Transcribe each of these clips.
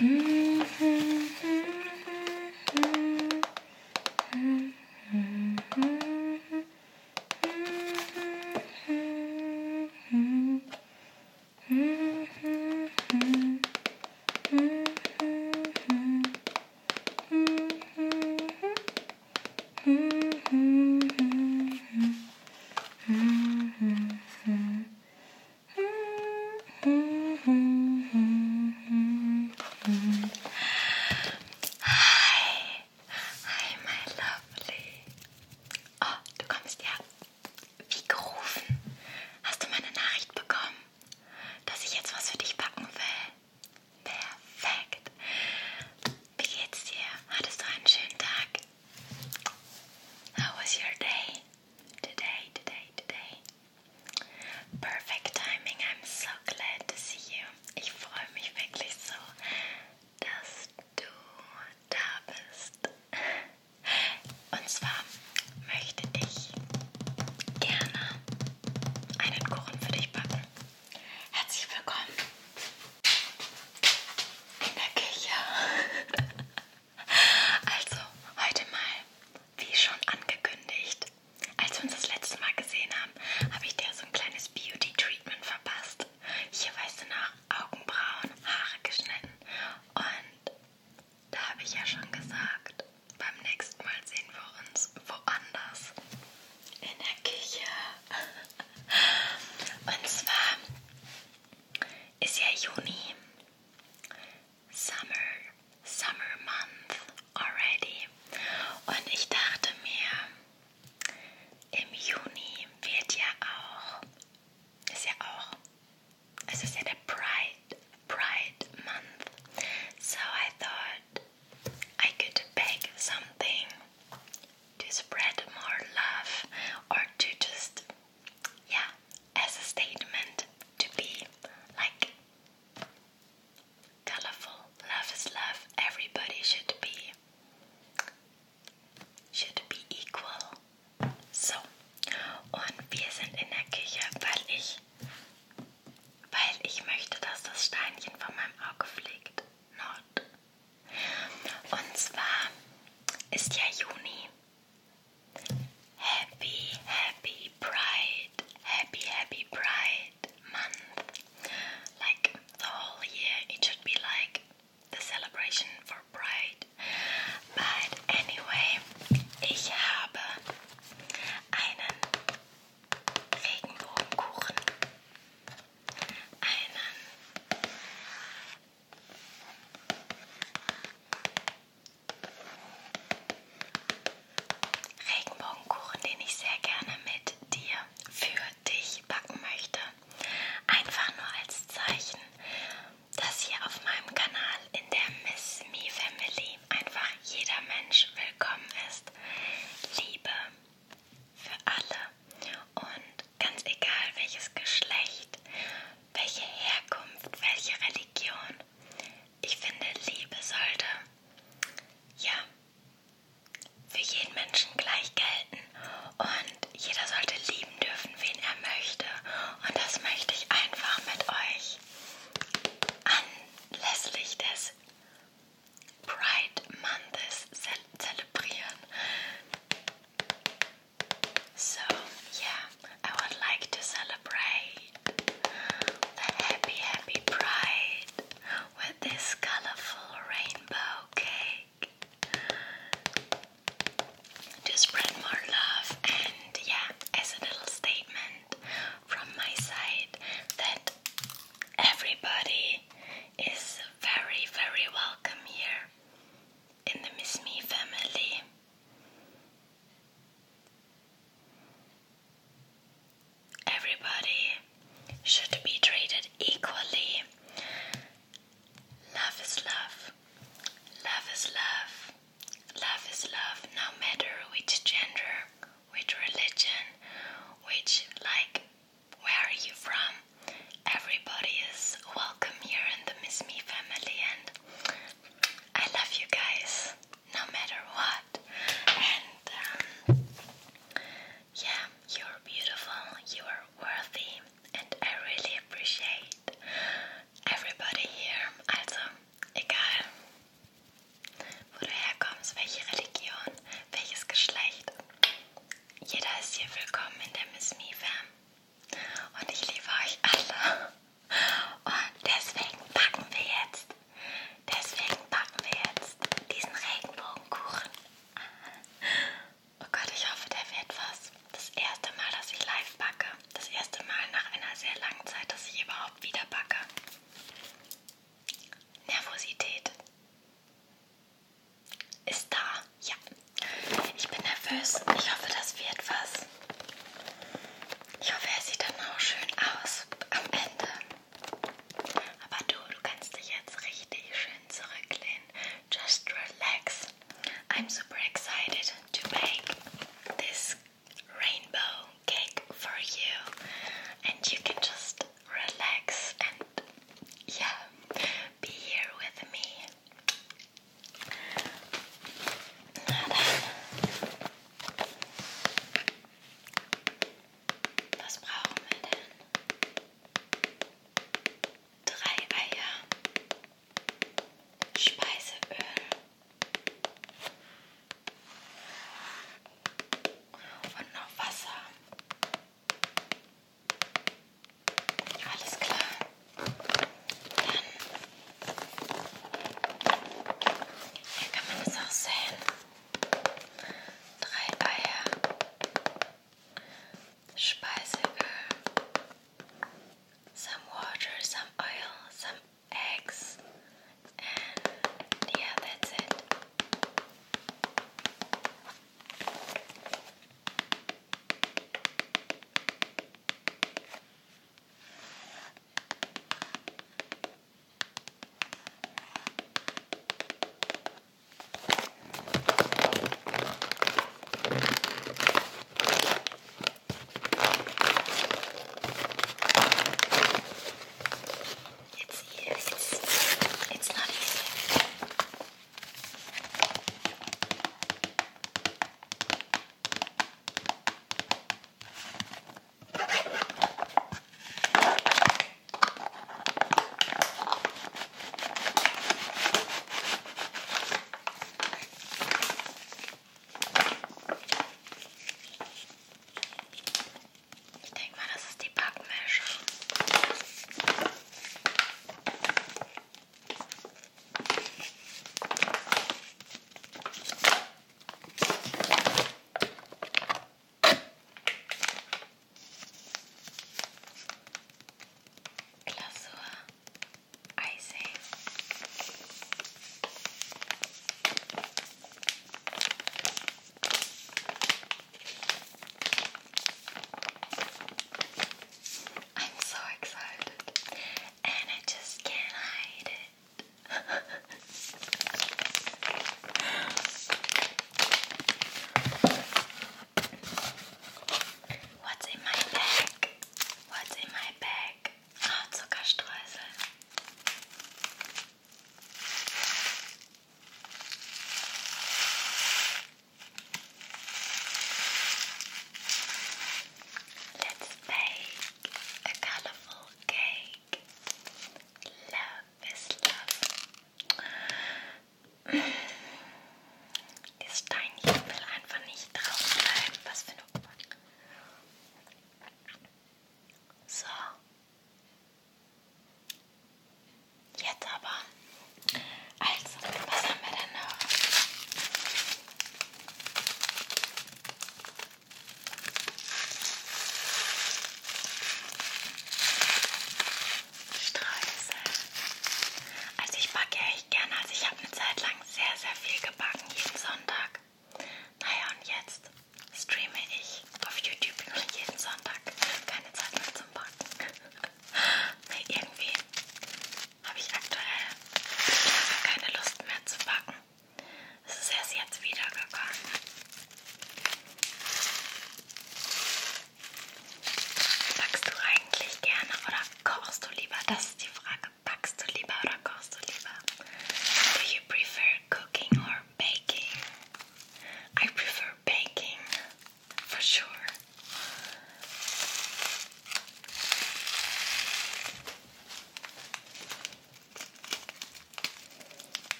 うん。ich ja schon gesagt.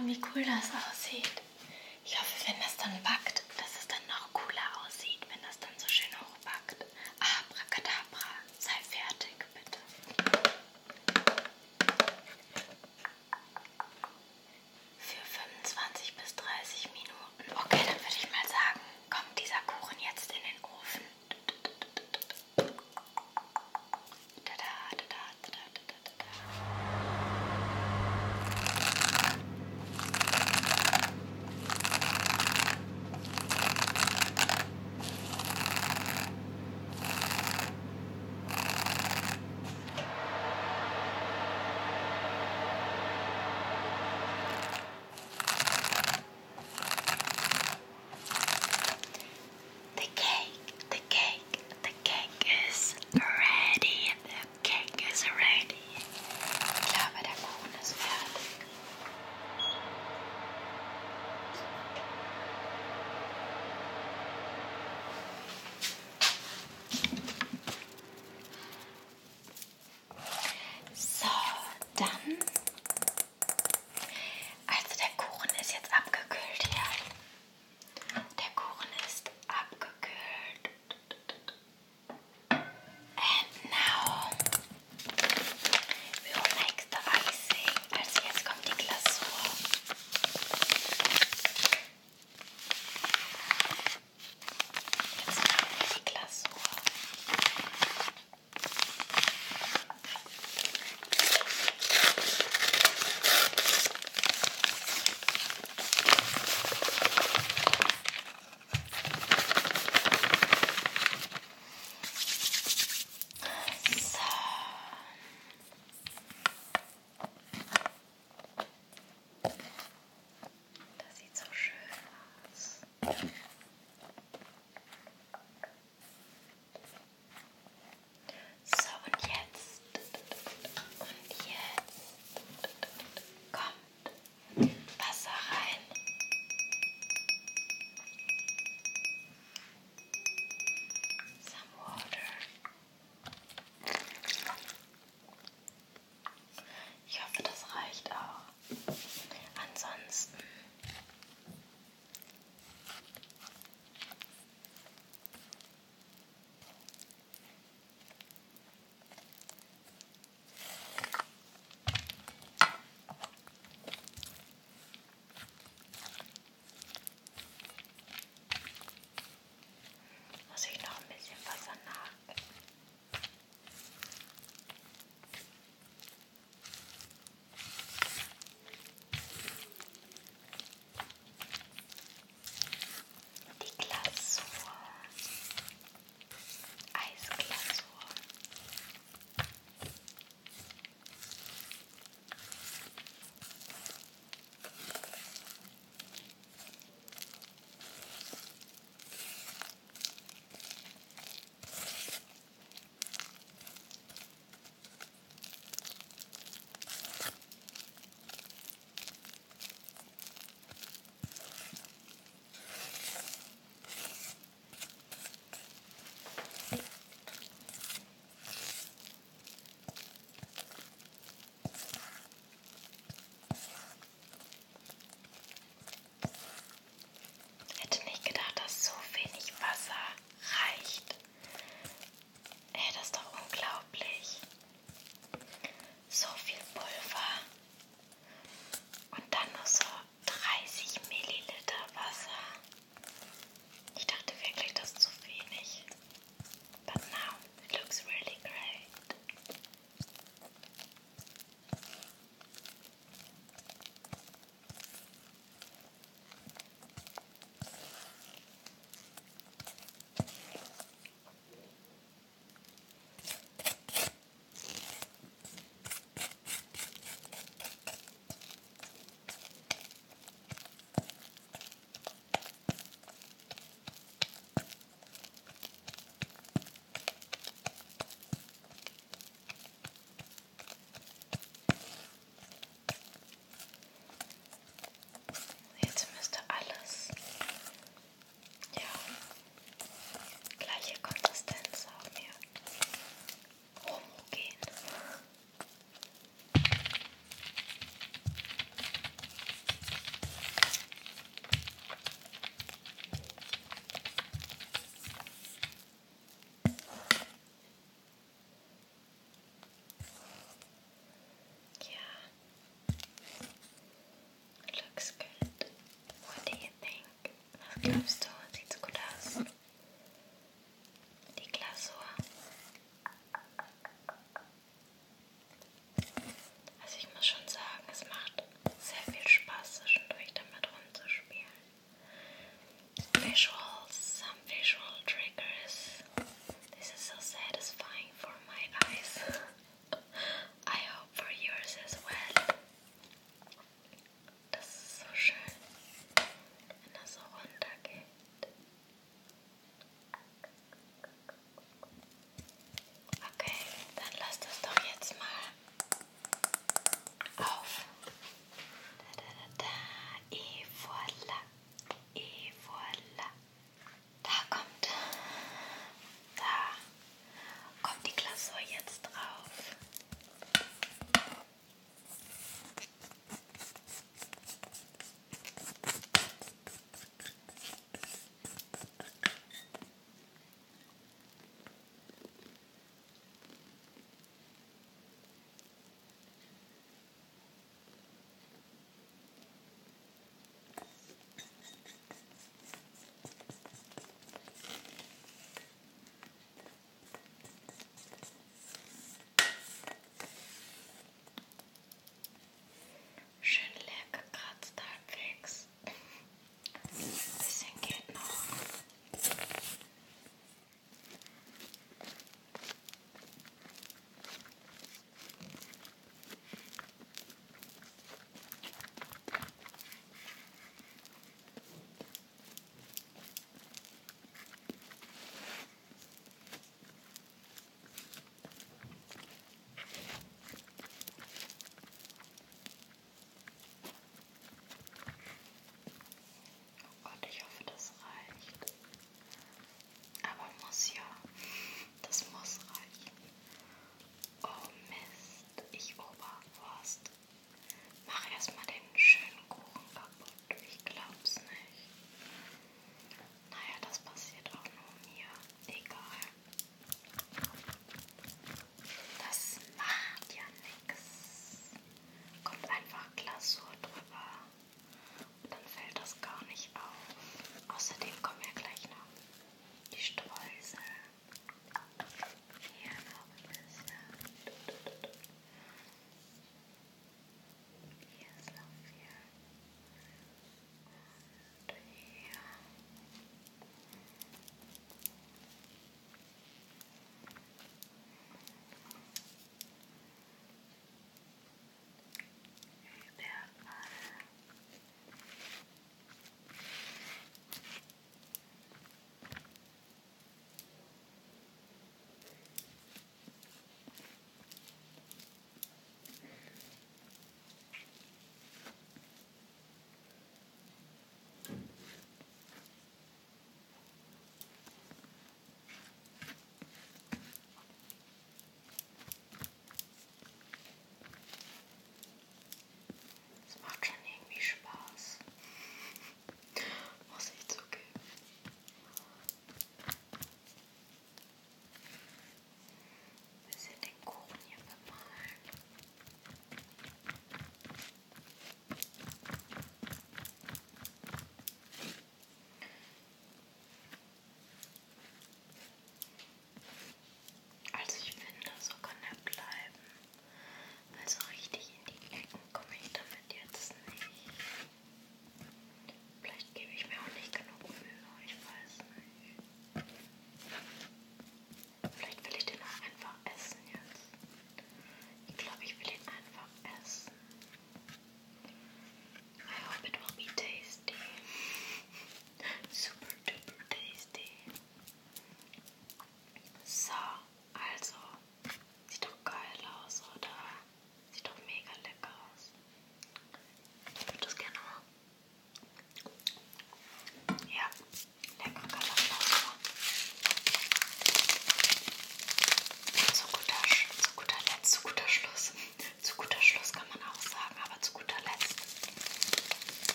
Glauben, wie cool das aussieht.